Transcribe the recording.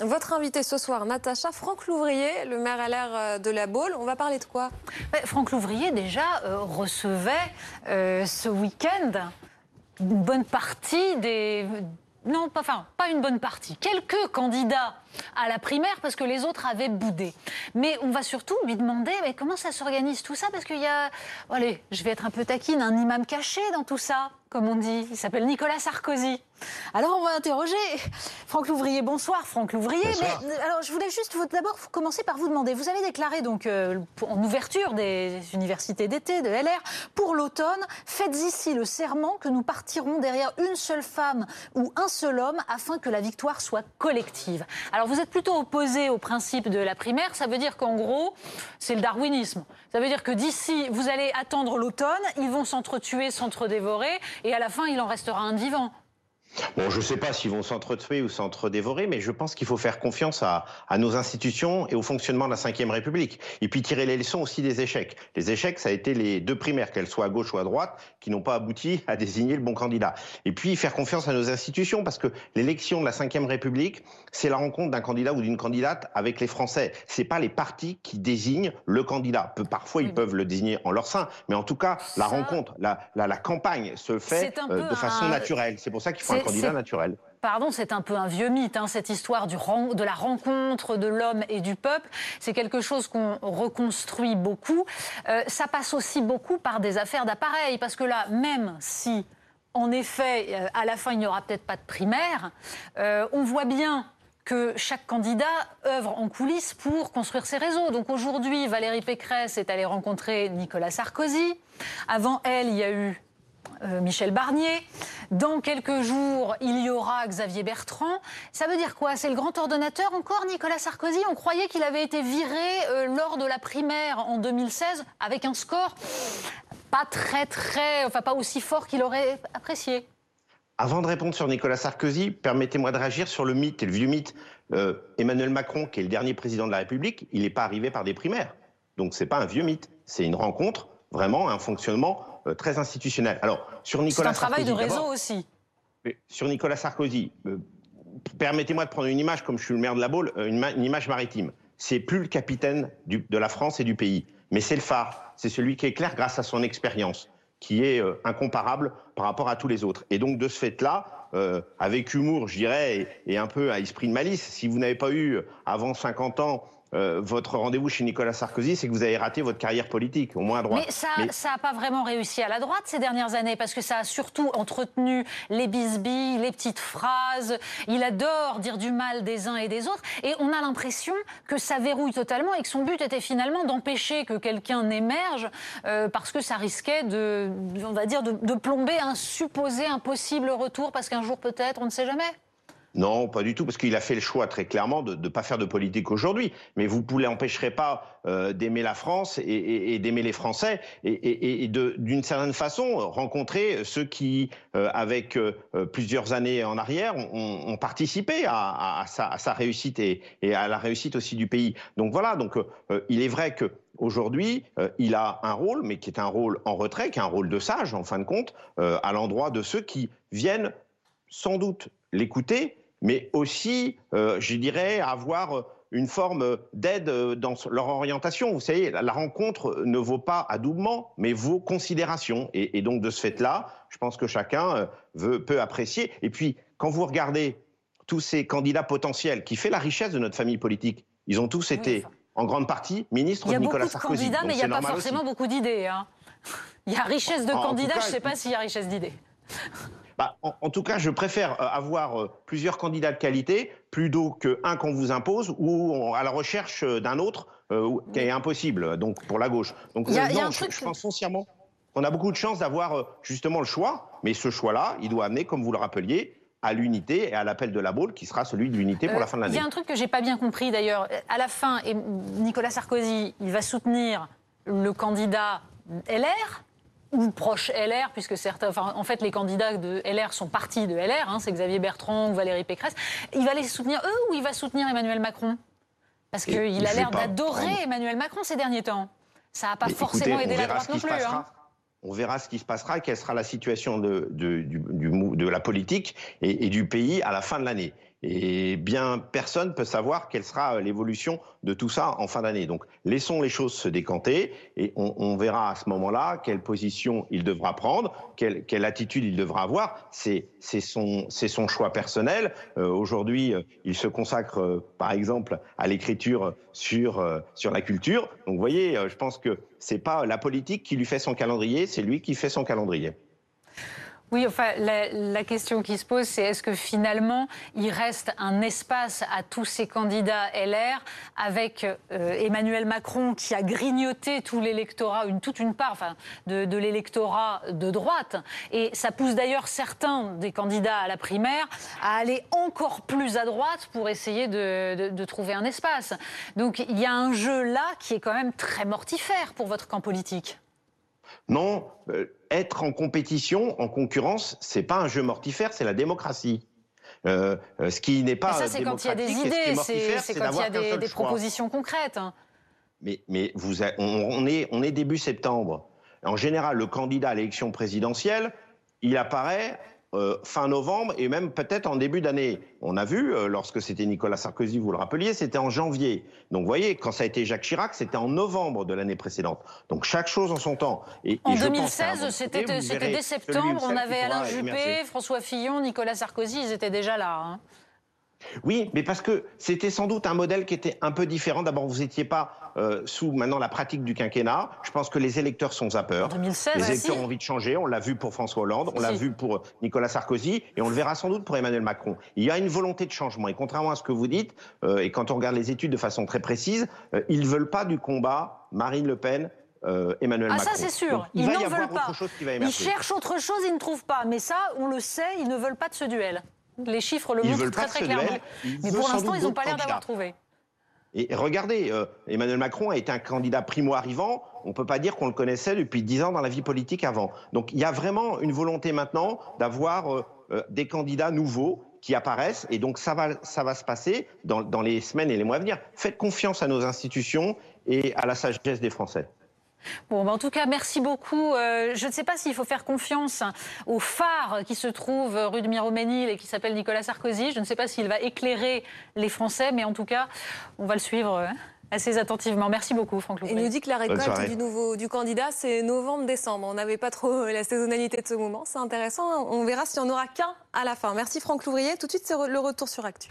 Votre invité ce soir, Natacha Franck Louvrier, le maire LR euh, de la Baule. On va parler de quoi? Franck Louvrier, déjà, euh, recevait euh, ce week-end une bonne partie des. Non, enfin, pas une bonne partie. Quelques candidats à la primaire parce que les autres avaient boudé. Mais on va surtout lui demander mais comment ça s'organise tout ça? Parce qu'il y a, allez, je vais être un peu taquine, un imam caché dans tout ça, comme on dit. Il s'appelle Nicolas Sarkozy. Alors on va interroger Franck Louvrier. Bonsoir Franck Louvrier. Mais, alors je voulais juste d'abord commencer par vous demander. Vous avez déclaré donc euh, en ouverture des universités d'été de LR pour l'automne, faites ici le serment que nous partirons derrière une seule femme ou un seul homme afin que la victoire soit collective. Alors vous êtes plutôt opposé au principe de la primaire. Ça veut dire qu'en gros c'est le darwinisme. Ça veut dire que d'ici vous allez attendre l'automne, ils vont s'entretuer, s'entre-dévorer et à la fin il en restera un vivant. Bon, je ne sais pas s'ils vont s'entretuer ou s'entre-dévorer, mais je pense qu'il faut faire confiance à, à, nos institutions et au fonctionnement de la Ve République. Et puis tirer les leçons aussi des échecs. Les échecs, ça a été les deux primaires, qu'elles soient à gauche ou à droite, qui n'ont pas abouti à désigner le bon candidat. Et puis faire confiance à nos institutions, parce que l'élection de la Ve République, c'est la rencontre d'un candidat ou d'une candidate avec les Français. C'est pas les partis qui désignent le candidat. Parfois, ils peuvent le désigner en leur sein, mais en tout cas, la rencontre, la, la, la, campagne se fait euh, de façon naturelle. C'est pour ça qu'il faut un candidat naturel. Pardon, c'est un peu un vieux mythe, hein, cette histoire du, de la rencontre de l'homme et du peuple. C'est quelque chose qu'on reconstruit beaucoup. Euh, ça passe aussi beaucoup par des affaires d'appareil, parce que là, même si, en effet, euh, à la fin, il n'y aura peut-être pas de primaire, euh, on voit bien que chaque candidat œuvre en coulisses pour construire ses réseaux. Donc aujourd'hui, Valérie Pécresse est allée rencontrer Nicolas Sarkozy. Avant elle, il y a eu Michel Barnier. Dans quelques jours, il y aura Xavier Bertrand. Ça veut dire quoi? C'est le grand ordonnateur encore, Nicolas Sarkozy? On croyait qu'il avait été viré euh, lors de la primaire en 2016 avec un score pas très, très, enfin pas aussi fort qu'il aurait apprécié. Avant de répondre sur Nicolas Sarkozy, permettez-moi de réagir sur le mythe et le vieux mythe. Euh, Emmanuel Macron, qui est le dernier président de la République, il n'est pas arrivé par des primaires. Donc c'est pas un vieux mythe, c'est une rencontre, vraiment un fonctionnement euh, très institutionnel. Alors, sur Nicolas C'est un travail de réseau aussi. Sur Nicolas Sarkozy, euh, permettez-moi de prendre une image, comme je suis le maire de la Baule, euh, une, image maritime. C'est plus le capitaine de la France et du pays, mais c'est le phare. C'est celui qui éclaire grâce à son expérience, qui est incomparable par rapport à tous les autres. Et donc, de ce fait-là, avec humour, je dirais, et, un peu à esprit de malice, si vous n'avez pas eu, avant 50 ans, euh, votre rendez-vous chez Nicolas Sarkozy, c'est que vous avez raté votre carrière politique, au moins à droite. Mais ça n'a pas vraiment réussi à la droite ces dernières années, parce que ça a surtout entretenu les bisbilles, les petites phrases. Il adore dire du mal des uns et des autres. Et on a l'impression que ça verrouille totalement et que son but était finalement d'empêcher que quelqu'un n'émerge, euh, parce que ça risquait de, on va dire, de, de plomber un supposé impossible retour, parce qu'un jour peut-être, on ne sait jamais. Non, pas du tout, parce qu'il a fait le choix très clairement de ne pas faire de politique aujourd'hui. Mais vous ne l'empêcherez pas euh, d'aimer la France et, d'aimer les Français et, d'une certaine façon rencontrer ceux qui, euh, avec euh, plusieurs années en arrière, ont, participé à, sa, réussite et, à la réussite aussi du pays. Donc voilà, donc il est vrai que Aujourd'hui, il a un rôle, mais qui est un rôle en retrait, qui est un rôle de sage, en fin de compte, à l'endroit de ceux qui viennent sans doute l'écouter, mais aussi, euh, je dirais, avoir une forme d'aide dans leur orientation. Vous savez, la rencontre ne vaut pas adoubement, mais vaut considération. Et, donc, de ce fait-là, je pense que chacun euh, veut, peut apprécier. Et puis, quand vous regardez tous ces candidats potentiels qui fait la richesse de notre famille politique, ils ont tous été, en grande partie, ministres de Nicolas Sarkozy. Il y a beaucoup de candidats, mais il n'y a pas forcément beaucoup d'idées. Hein. Il y a richesse de candidats, je ne sais pas s'il y a richesse d'idées. Bah, en, tout cas, je préfère euh, avoir euh, plusieurs candidats de qualité plutôt qu'un qu'on vous impose ou à la recherche euh, d'un autre qui est impossible, donc pour la gauche. Donc, non, je, pense foncièrement qu'on a beaucoup de chance d'avoir justement le choix, mais ce choix-là, il doit amener, comme vous le rappeliez, à l'unité et à l'appel de la Baule qui sera celui de l'unité pour la fin de l'année. Il y a un truc que j'ai pas bien compris d'ailleurs. À la fin, Nicolas Sarkozy, il va soutenir le candidat LR ou proche LR, puisque certains, enfin, en fait, les candidats de LR sont partis de LR, hein, c'est Xavier Bertrand ou Valérie Pécresse. Il va les soutenir eux ou il va soutenir Emmanuel Macron? Parce qu'il a l'air d'adorer Emmanuel Macron ces derniers temps. Ça n'a pas forcément aidé la droite non plus. Hein. On verra ce qui se passera, quelle sera la situation de, du, de la politique et, du pays à la fin de l'année. Et bien, personne peut savoir quelle sera l'évolution de tout ça en fin d'année. Donc, laissons les choses se décanter et on, verra à ce moment-là quelle position il devra prendre, quelle, attitude il devra avoir. C'est son, choix personnel. Euh, aujourd'hui, euh, il se consacre, euh, par exemple, à l'écriture sur, sur la culture. Donc, vous voyez, je pense que c'est pas la politique qui lui fait son calendrier, c'est lui qui fait son calendrier. Oui, enfin, la, question qui se pose, c'est est-ce que finalement, il reste un espace à tous ces candidats LR avec euh, Emmanuel Macron qui a grignoté tout l'électorat, toute une part enfin, de, l'électorat de droite. Et ça pousse d'ailleurs certains des candidats à la primaire à aller encore plus à droite pour essayer de trouver un espace. Donc il y a un jeu là qui est quand même très mortifère pour votre camp politique. Non, euh, être en compétition, en concurrence, c'est pas un jeu mortifère, c'est la démocratie. Euh, euh, ce qui n'est pas. ça, c'est quand il y a des idées, c'est quand il y a des, propositions concrètes. Hein. Mais, mais vous, on, est, on est début septembre. En général, le candidat à l'élection présidentielle, il apparaît euh, fin novembre et même peut-être en début d'année. On a vu, euh, lorsque c'était Nicolas Sarkozy, vous le rappeliez, c'était en janvier. Donc vous voyez, quand ça a été Jacques Chirac, c'était en novembre de l'année précédente. Donc chaque chose en son temps. Et, en 2016, c'était dès septembre, on avait Alain Juppé, François Fillon, Nicolas Sarkozy, ils étaient déjà là. Hein. Oui, mais parce que c'était sans doute un modèle qui était un peu différent. D'abord, vous n'étiez pas euh, sous maintenant la pratique du quinquennat. Je pense que les électeurs sont à peur. 2016, les électeurs ont envie de changer. On l'a vu pour François Hollande, on l'a vu pour Nicolas Sarkozy, et on le verra sans doute pour Emmanuel Macron. Il y a une volonté de changement. Et contrairement à ce que vous dites, euh, et quand on regarde les études de façon très précise, euh, ils ne veulent pas du combat Marine Le Pen. Emmanuel ah, Macron. ça c'est sûr. ils n'en veulent pas. Ils cherchent autre chose, ils ne trouvent pas. Mais ça, on le sait, ils ne veulent pas de ce duel. Les chiffres le montrent très très clairement. Mais pour l'instant, ils n'ont pas l'air d'avoir trouvé. Et regardez, euh, Emmanuel Macron a été un candidat primo-arrivant. On ne peut pas dire qu'on le connaissait depuis dix ans dans la vie politique avant. Donc il y a vraiment une volonté maintenant d'avoir euh, euh, des candidats nouveaux qui apparaissent. Et donc ça va, ça va se passer dans, dans les semaines et les mois à venir. Faites confiance à nos institutions et à la sagesse des Français. Bon, ben, en tout cas, merci beaucoup. Euh, je ne sais pas s'il faut faire confiance au phare qui se trouve rue de Miroménil et qui s'appelle Nicolas Sarkozy. Je ne sais pas s'il va éclairer les Français, mais en tout cas, on va le suivre euh, assez attentivement. Merci beaucoup, Franck Il nous dit que la récolte du, nouveau, du candidat, c'est novembre-décembre. On n'avait pas trop la saisonnalité de ce moment. C'est intéressant. On verra s'il n'y en aura qu'un à la fin. Merci, Franck Louvrier. Tout de suite, c'est le retour sur Actu.